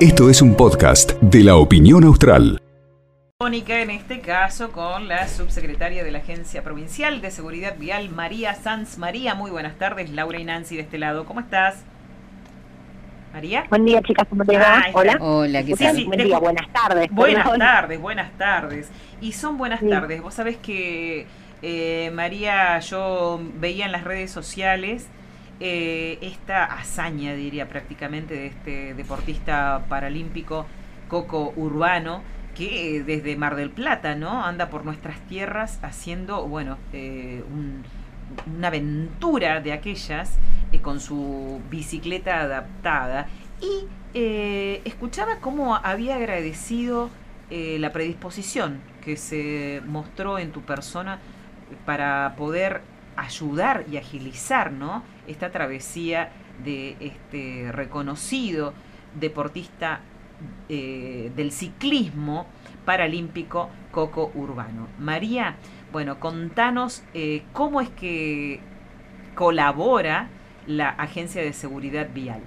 Esto es un podcast de la opinión austral. Mónica, en este caso con la subsecretaria de la Agencia Provincial de Seguridad Vial, María Sanz. María, muy buenas tardes. Laura y Nancy de este lado. ¿Cómo estás? María. Buen día, chicas, ¿cómo te va? Ah, Hola. Hola, ¿qué Sí, tal? sí, Buen te- día, buenas tardes. Buenas Perdón. tardes, buenas tardes. Y son buenas Sí. tardes. Vos sabés que, eh, María, yo veía en las redes sociales eh, esta hazaña, diría prácticamente, de este deportista paralímpico Coco Urbano, que eh, desde Mar del Plata, ¿no? Anda por nuestras tierras haciendo, bueno, eh, un- una aventura de aquellas con su bicicleta adaptada. Y escuchaba cómo había agradecido la predisposición que se mostró en tu persona para poder ayudar y agilizar ¿no? Esta travesía de este reconocido deportista eh, del ciclismo paralímpico Coco Urbano. María, bueno, contanos eh, cómo es que colabora la Agencia de Seguridad Vial.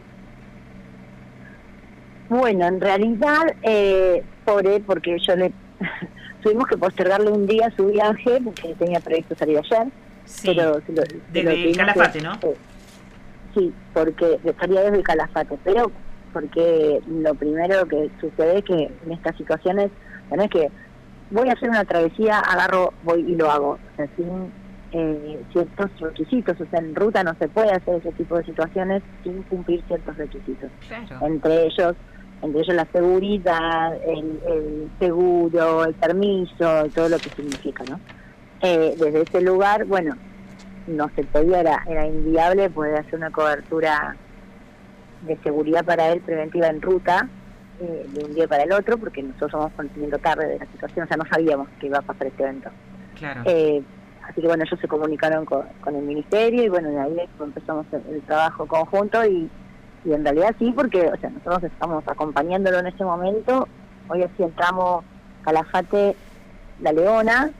Bueno, en realidad, eh, pobre, porque yo le tuvimos que postergarle un día su viaje, porque tenía previsto salir ayer, Sí, pero se lo- se lo desde tuvimos Calafate, que- ¿no? eh, Sí, porque salía desde Calafate, pero porque lo primero que sucede es que en estas situaciones, bueno, es que voy a hacer una travesía, agarro, voy y lo hago, o sea, sin eh, ciertos requisitos, o sea, en ruta no se puede hacer ese tipo de situaciones sin cumplir ciertos requisitos Claro. entre ellos entre ellos la seguridad, el, el seguro, el permiso, todo lo que significa, ¿no? Eh, desde ese lugar, bueno, no se podía, era, era inviable poder hacer una cobertura de seguridad para él preventiva en ruta eh, de un día para el otro, porque nosotros somos conocimiento tarde de la situación, o sea, no sabíamos que iba a pasar este evento. Claro. Eh, así que bueno, ellos se comunicaron con, con el ministerio y bueno, de ahí empezamos el, el trabajo conjunto y, y en realidad sí, porque o sea, nosotros estamos acompañándolo en ese momento. Hoy así entramos Calafate, La Leona,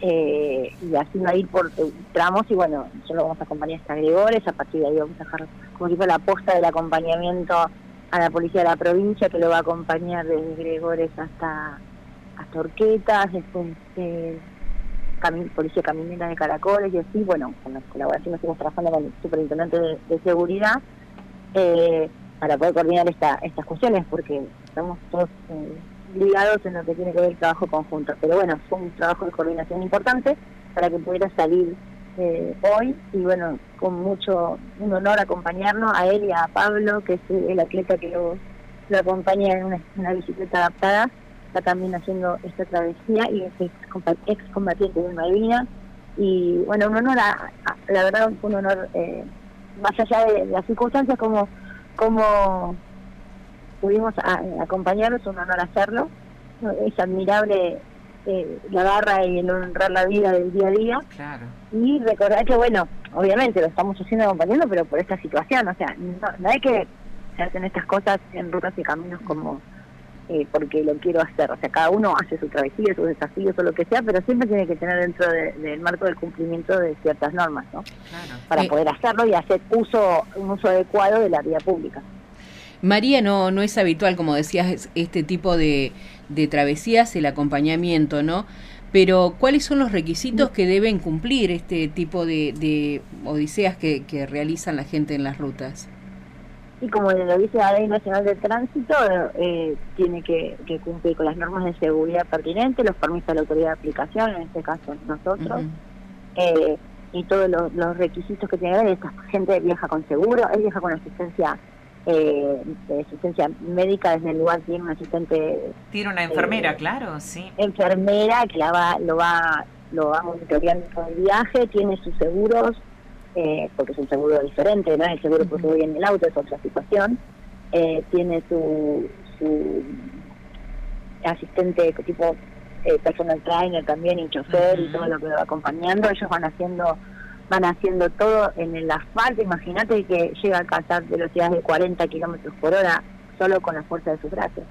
eh, y así va a ir por tramos y bueno, nosotros vamos a acompañar hasta Gregores, a partir de ahí vamos a dejar como tipo la posta del acompañamiento a la policía de la provincia que lo va a acompañar desde Gregores hasta hasta Orquetas, después eh, cami- Policía Caminera de Caracoles y así, bueno, con la colaboración estamos trabajando con el Superintendente de, de Seguridad eh, para poder coordinar esta, estas cuestiones, porque estamos todos eh, ligados en lo que tiene que ver el trabajo conjunto. Pero bueno, fue un trabajo de coordinación importante para que pudiera salir eh, hoy y bueno, con mucho, un honor acompañarnos a él y a Pablo, que es el atleta que lo, acompaña en una, bicicleta adaptada está también haciendo esta travesía y es ex, combatiente de Malvinas. Y bueno, un honor, a- la verdad, un honor, eh, más allá de, las circunstancias, como, como pudimos a- acompañarlos, un honor hacerlo. Es admirable eh, la garra y el honrar la vida del día a día. Claro. Y recordar que, bueno, obviamente lo estamos haciendo acompañando, pero por esta situación, o sea, no, no hay que se hacen estas cosas en rutas y caminos como eh, porque lo quiero hacer. O sea, cada uno hace su travesía, sus desafíos o lo que sea, pero siempre tiene que tener dentro de- del marco del cumplimiento de ciertas normas, ¿no? Claro. Para Eh. poder hacerlo y hacer uso un uso adecuado de la vía pública. María, no, no es habitual, como decías, es- este tipo de, de travesías, el acompañamiento, ¿no? Pero, ¿cuáles son los requisitos que deben cumplir este tipo de, de odiseas que, que realizan la gente en las rutas? Y como lo dice la Ley Nacional de Tránsito, eh, tiene que, que cumplir con las normas de seguridad pertinentes, los permisos de la autoridad de aplicación, en este caso nosotros, eh, y todos los, los requisitos que tiene que ver. Esta gente viaja con seguro, él viaja con asistencia eh, de asistencia médica, desde el lugar tiene un asistente Tiene una enfermera, Eh, claro, sí. enfermera que la va, lo va lo va monitoreando todo el viaje, tiene sus seguros, eh, porque es un seguro diferente, no es el seguro porque voy en el auto, es otra situación, eh, tiene su, su asistente tipo personal trainer también y chofer y todo lo que lo va acompañando, ellos van haciendo van haciendo todo en el asfalto, imagínate que llega a alcanzar velocidades de 40 kilómetros por hora solo con la fuerza de sus brazos.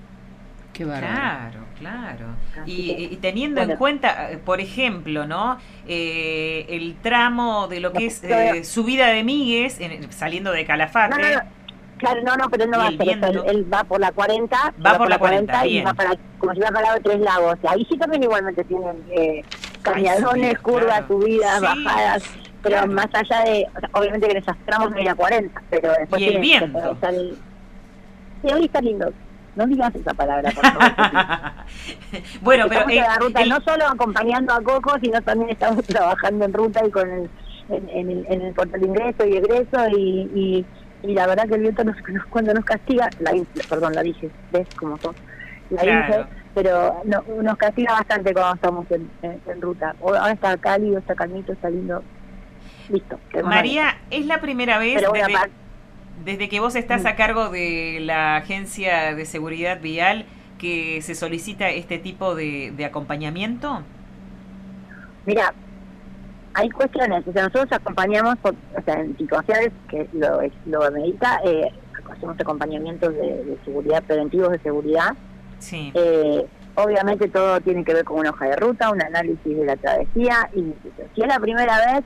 Qué. Claro, claro. Y, que, y teniendo en cuenta, eh, por ejemplo, ¿no? Eh, el tramo de lo que es eh, subida de Migues, en- saliendo de Calafate. No, no, no. Claro, no, no, pero él no Y va a hacer eso. Él, va por la 40. Va por la 40, y bien. va para, como si va para de Tres Lagos. Ahí sí también igualmente tienen eh, cañadones, curvas, claro. subidas, Sí, bajadas. Pero claro. más allá de, o sea, obviamente que en esos tramos hay la 40, pero después Y el que viento. Sí, hoy está lindo. No digas esa palabra, por favor. bueno, pero eh, la ruta, el- no solo acompañando a Coco, sino también estamos trabajando en ruta y con el, en, en el, en el portal de ingreso y egreso y, y, y la verdad que el viento nos, nos- cuando nos castiga, la, perdón, la dije, ves cómo son, la Claro. dije, pero no, nos castiga bastante cuando estamos en, en- en ruta. Ahora está cálido, está calmito, está lindo. Listo. María, es la primera vez desde, que vos estás Mm. a cargo de la Agencia de Seguridad Vial que se solicita este tipo de, de acompañamiento. Mira, hay cuestiones, o sea, nosotros acompañamos, por- o sea, en situaciones que lo, lo amerita, eh, hacemos acompañamientos de, de seguridad, preventivos de seguridad. Sí. Eh, obviamente todo tiene que ver con una hoja de ruta, un análisis de la travesía, y si es la primera vez,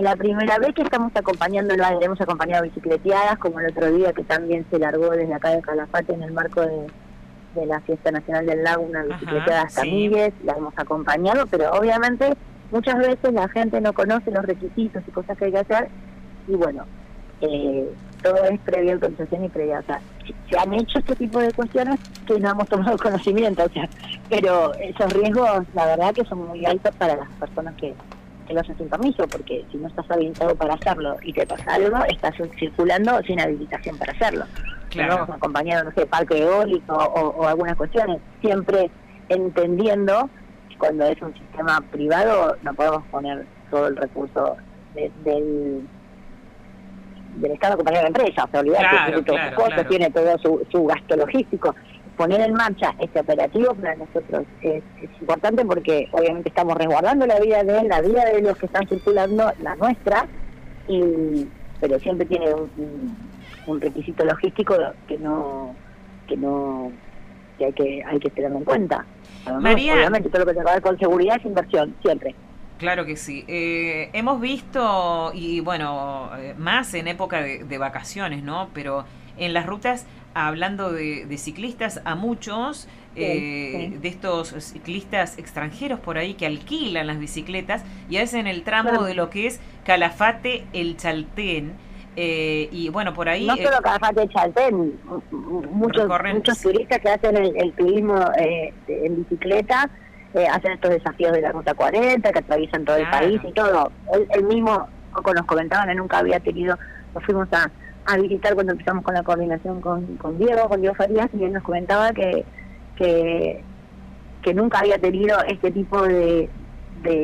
la primera vez que estamos acompañándolo, a él, hemos acompañado bicicleteadas, como el otro día que también se largó desde acá de Calafate en el marco de, de la Fiesta Nacional del Lago, una bicicleteada hasta sí. Miguel, la hemos acompañado, pero obviamente muchas veces la gente no conoce los requisitos y cosas que hay que hacer, y bueno, eh, todo es previa autorización y previa, o sea, se- se han hecho este tipo de cuestiones que no hemos tomado conocimiento, o sea, pero esos riesgos, la verdad que son muy altos para las personas que, que lo hacen sin permiso, porque si no estás habilitado para hacerlo y te pasa algo, estás circulando sin habilitación para hacerlo. Claro. Vamos acompañado, no sé, parque eólico o, o algunas cuestiones, siempre entendiendo que cuando es un sistema privado no podemos poner todo el recurso de- del del Estado acompañado de la empresa, o sea, olvidate, Claro, tiene todos claro, sus costos, claro. tiene todo su, su gasto logístico. Poner en marcha este operativo para nosotros es, es importante porque obviamente estamos resguardando la vida de él, la vida de los que están circulando, la nuestra, y, pero siempre tiene un, requisito logístico que no que no que hay que hay que tenerlo en cuenta. Además, María. obviamente todo lo que tiene que ver con seguridad es inversión, siempre. Claro que sí. Eh, hemos visto, y bueno, eh, más en época de, de vacaciones, ¿no? Pero en las rutas, hablando de, de ciclistas, a muchos eh, sí. de estos ciclistas extranjeros por ahí que alquilan las bicicletas y hacen el tramo de lo que es Calafate, el Chaltén. eh, y bueno, por ahí... no eh, solo Calafate Chaltén, m- m- muchos muchos turistas que hacen el, el turismo eh, en bicicleta eh, hacen estos desafíos de la ruta 40 que atraviesan todo Claro. el país y todo. Él, él mismo, Coco nos comentaban, él nunca había tenido, lo fuimos a, a visitar cuando empezamos con la coordinación con, con Diego, con Diego Farías, y él nos comentaba que, que, que nunca había tenido este tipo de, de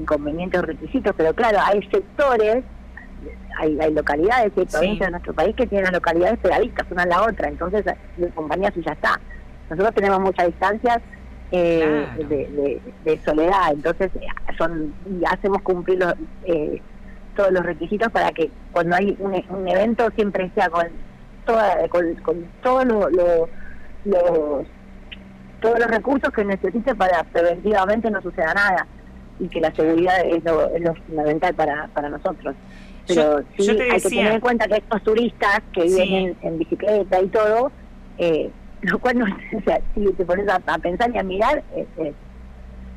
inconvenientes o requisitos, pero claro, hay sectores hay, hay localidades y hay Sí. provincias de nuestro país que tienen las localidades pegaditas una a la otra, entonces de compañías y ya está. Nosotros tenemos muchas distancias eh, Claro. de, de- de soledad, entonces eh, son y hacemos cumplir los, eh, todos los requisitos para que cuando hay un, un evento siempre sea con toda, con, con todos lo- lo- los todos los recursos que necesite para preventivamente no suceda nada y que la seguridad es lo, es lo fundamental para, para nosotros. Pero Yo- sí yo te hay que tener en cuenta que estos turistas que Sí. en, en bicicleta y todo, eh, lo cual, no, o sea, si te pones a, a pensar y a mirar, eh, eh,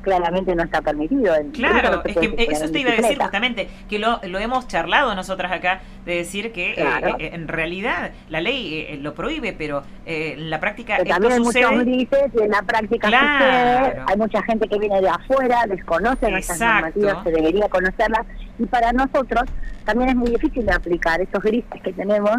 claramente no está permitido. En- Claro, es que eso te iba a decir justamente, que lo, lo hemos charlado nosotras acá, de decir que eh, Claro. eh, en realidad la ley eh, lo prohíbe, pero eh, en la práctica Pero esto también hay muchos sucede. grises en la práctica Claro. sucede. Hay mucha gente que viene de afuera, desconoce nuestras Exacto. normativas, se debería conocerlas. Y para nosotros también es muy difícil de aplicar estos grises que tenemos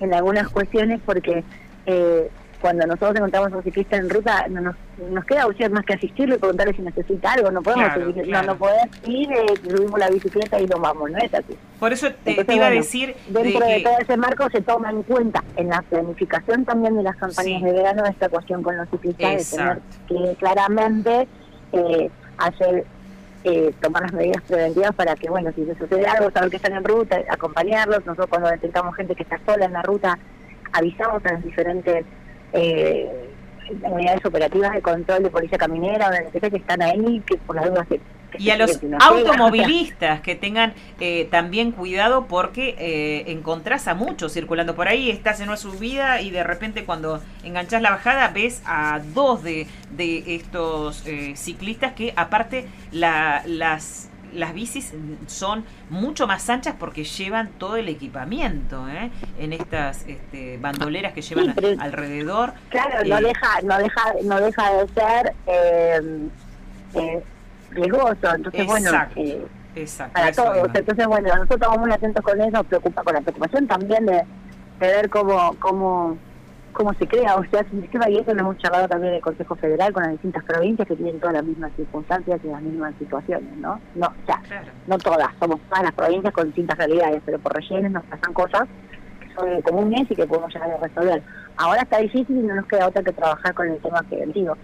en algunas cuestiones porque eh, cuando nosotros encontramos a un ciclista en ruta no nos, nos queda opción más que asistirlo y preguntarle si necesita algo. No podemos Claro, seguir- claro. no, no podés ir, eh, subimos la bicicleta y nos vamos, no es así. Por eso te, Entonces, te iba a decir de Dentro de, que- todo ese marco se toma en cuenta en la planificación también de las campañas Sí. de verano esta cuestión con los ciclistas de tener que claramente eh, hacer eh, tomar las medidas preventivas para que bueno si se sucede algo saber que están en ruta acompañarlos nosotros cuando detectamos gente que está sola en la ruta avisamos a las diferentes eh, unidades operativas de control de policía caminera o que están ahí que por las dudas se y a los automovilistas que tengan eh, también cuidado porque eh, encontrás a muchos circulando por ahí, estás en una subida y de repente cuando enganchás la bajada ves a dos de, de estos eh, ciclistas que aparte la, las las bicis son mucho más anchas porque llevan todo el equipamiento ¿eh? en estas este, bandoleras que llevan alrededor. Claro, no deja no deja no deja de ser eh, riesgoso. Entonces, bueno, eh, para todos. Entonces, bueno, nosotros estamos muy atentos con eso, nos preocupa con la preocupación también de, ver cómo, cómo, cómo se crea, o sea, sistema, y eso lo hemos charlado también en el Consejo Federal con las distintas provincias que tienen todas las mismas circunstancias y las mismas situaciones, ¿no? No, o sea, no todas, somos todas las provincias con distintas realidades, pero por regiones nos pasan cosas que son comunes y que podemos llegar a resolver. Ahora está difícil y no nos queda otra que trabajar con el tema preventivo.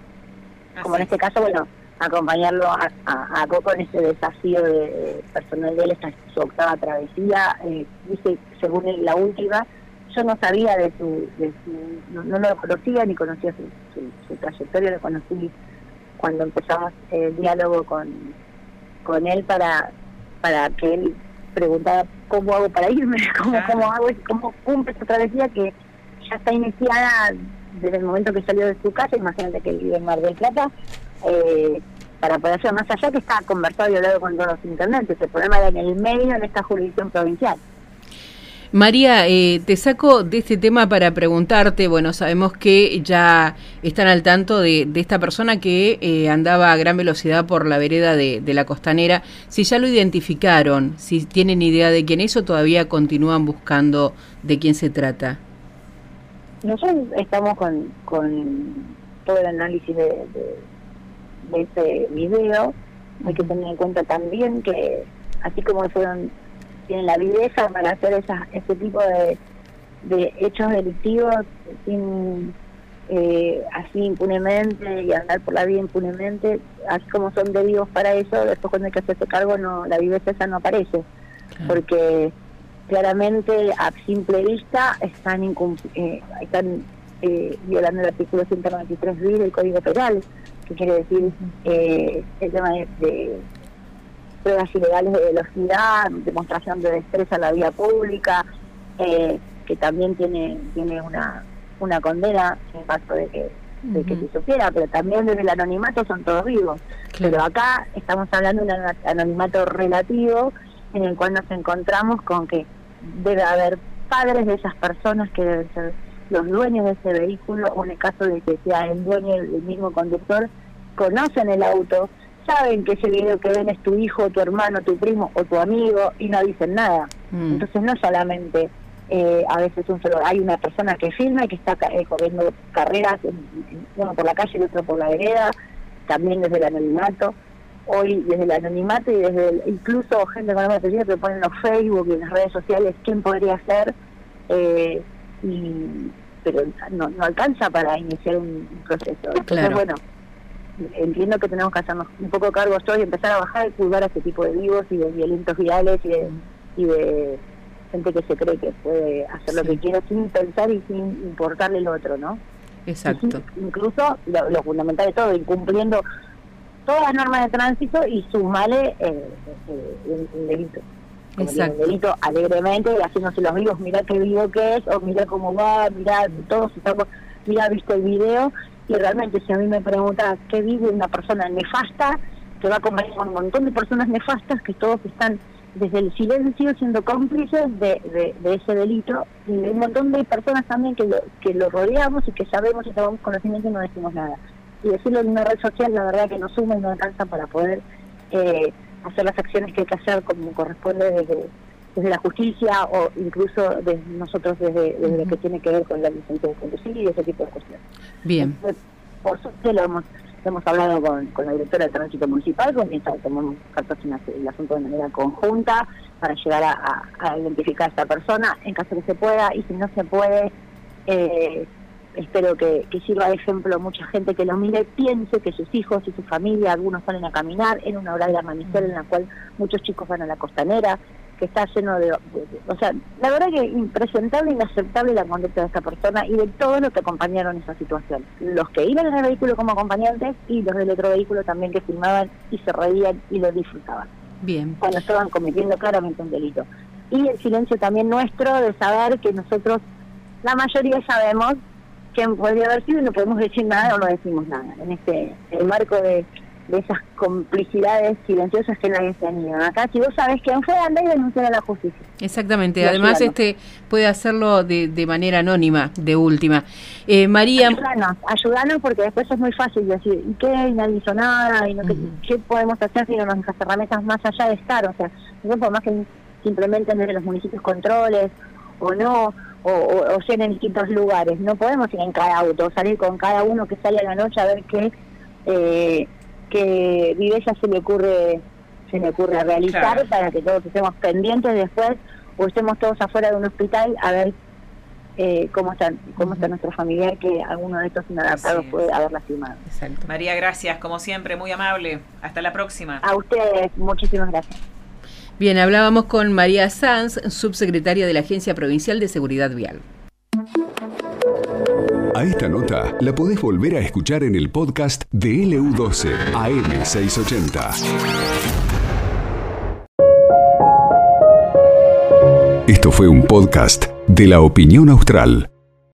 Como en este caso, bueno, acompañarlo a, a, Coco en este desafío de, personal de él, esta su octava travesía. Eh, dice, según la última, yo no sabía de su, de su no, lo conocía ni conocía su, su, trayectoria, lo conocí cuando empezamos el diálogo con, con él para, para que él preguntara cómo hago para irme, cómo, cómo hago, cómo cumple esta travesía que ya está iniciada desde el momento que salió de su casa, imagínate que él vive en Mar del Plata, eh, para poder ser más allá que está conversado y hablado con todos los intendentes. El problema era en el medio, en esta jurisdicción provincial. María, eh, te saco de este tema para preguntarte, bueno, sabemos que ya están al tanto de, esta persona que eh, andaba a gran velocidad por la vereda de, la costanera, si ya lo identificaron, si tienen idea de quién es o todavía continúan buscando de quién se trata. Nosotros estamos con, con todo el análisis de de ese video. Hay que tener en cuenta también que, así como fueron tienen la viveza para hacer esa, ese tipo de, de hechos delictivos sin eh, así impunemente y andar por la vida impunemente, así como son debidos para eso, después cuando hay que hacerse cargo no la viveza esa no aparece, porque claramente a simple vista están, eh, están eh, violando el artículo 193 b del Código Penal, que quiere decir eh, el tema de, pruebas ilegales de velocidad, demostración de destreza en la vía pública, eh, que también tiene tiene una una condena en caso de que de que se supiera, pero también desde el anonimato son todos vivos. Pero acá estamos hablando de un anonimato relativo en el cual nos encontramos con que debe haber padres de esas personas que deben ser los dueños de ese vehículo, o en el caso de que sea el dueño del mismo conductor, conocen el auto, saben que ese video que ven es tu hijo, tu hermano, tu primo o tu amigo y no dicen nada. Mm. Entonces no solamente eh, a veces un solo, hay una persona que filma y que está eh, corriendo carreras, uno por la calle y el otro por la vereda, también desde el anonimato. Hoy desde el anonimato y desde incluso gente con la que ponen en los Facebook y en las redes sociales quién podría ser. Eh, y, pero no, no alcanza para iniciar un, proceso. Entonces, bueno, entiendo que tenemos que hacernos un poco cargo hoy y empezar a bajar y cuidar a este tipo de vivos y de violentos virales y de, y de gente que se cree que puede hacer lo que quiera sin pensar y sin importarle el otro, ¿no? Exacto. incluso lo, fundamental de todo, incumpliendo todas las normas de tránsito y sumarle eh, eh, el delito. Exacto. delito alegremente haciéndose los vivos, mira qué vivo que es, o mira cómo va, mira, todos estamos, mira, visto el video, y realmente si a mí me pregunta qué vive una persona nefasta, que va a acompañar con un montón de personas nefastas que todos están desde el silencio siendo cómplices de, de, ese delito y hay un montón de personas también que lo, que lo rodeamos y que sabemos y tenemos conocimiento y no decimos nada. Y decirlo en una red social la verdad que no suma y no alcanza para poder eh, hacer las acciones que hay que hacer como corresponde desde, desde la justicia o incluso desde nosotros desde, lo que tiene que ver con la licencia de conducir y ese tipo de cuestiones. Bien. por suerte lo hemos hemos hablado con, con la directora de tránsito municipal, con quien tomamos cartas en el asunto de manera conjunta para llegar a, identificar a esta persona en caso que se pueda y si no se puede, eh, espero que, sirva de ejemplo mucha gente que lo mire, piense que sus hijos y su familia, algunos salen a caminar en una hora de amanecer en la cual muchos chicos van a la costanera, que está lleno de, O sea, la verdad que impresentable, inaceptable la conducta de esta persona y de todos los que acompañaron esa situación. Los que iban en el vehículo como acompañantes y los del otro vehículo también que filmaban y se reían y lo disfrutaban. Bien. Cuando estaban cometiendo claramente un delito. Y el silencio también nuestro de saber que nosotros, la mayoría sabemos quién podría haber sido y no podemos decir nada o no decimos nada. En este el marco de de esas complicidades silenciosas que nadie se anima. Acá, si vos sabes quién fue, anda y denuncia a la justicia. Exactamente, además este puede hacerlo de, de manera anónima, de última. Eh, María... Ayudanos, ayudanos porque después es muy fácil decir, ¿y qué? nadie hizo nada, y no, ¿qué podemos hacer si no nos herramientas más allá de estar? O sea, no más que simplemente en los municipios controles o no, o, o, ser en distintos lugares. No podemos ir en cada auto, salir con cada uno que sale a la noche a ver qué... Eh, que Vivella se le ocurre se le ocurre realizar para que todos estemos pendientes después o estemos todos afuera de un hospital a ver eh, cómo están cómo está nuestro familiar que alguno de estos inadaptados puede haber lastimado. María, gracias, como siempre, muy amable. Hasta la próxima. A ustedes, muchísimas gracias. Bien, hablábamos con María Sanz, subsecretaria de la Agencia Provincial de Seguridad Vial. A esta nota la podés volver a escuchar en el podcast de LU12 AM680. Esto fue un podcast de la opinión austral.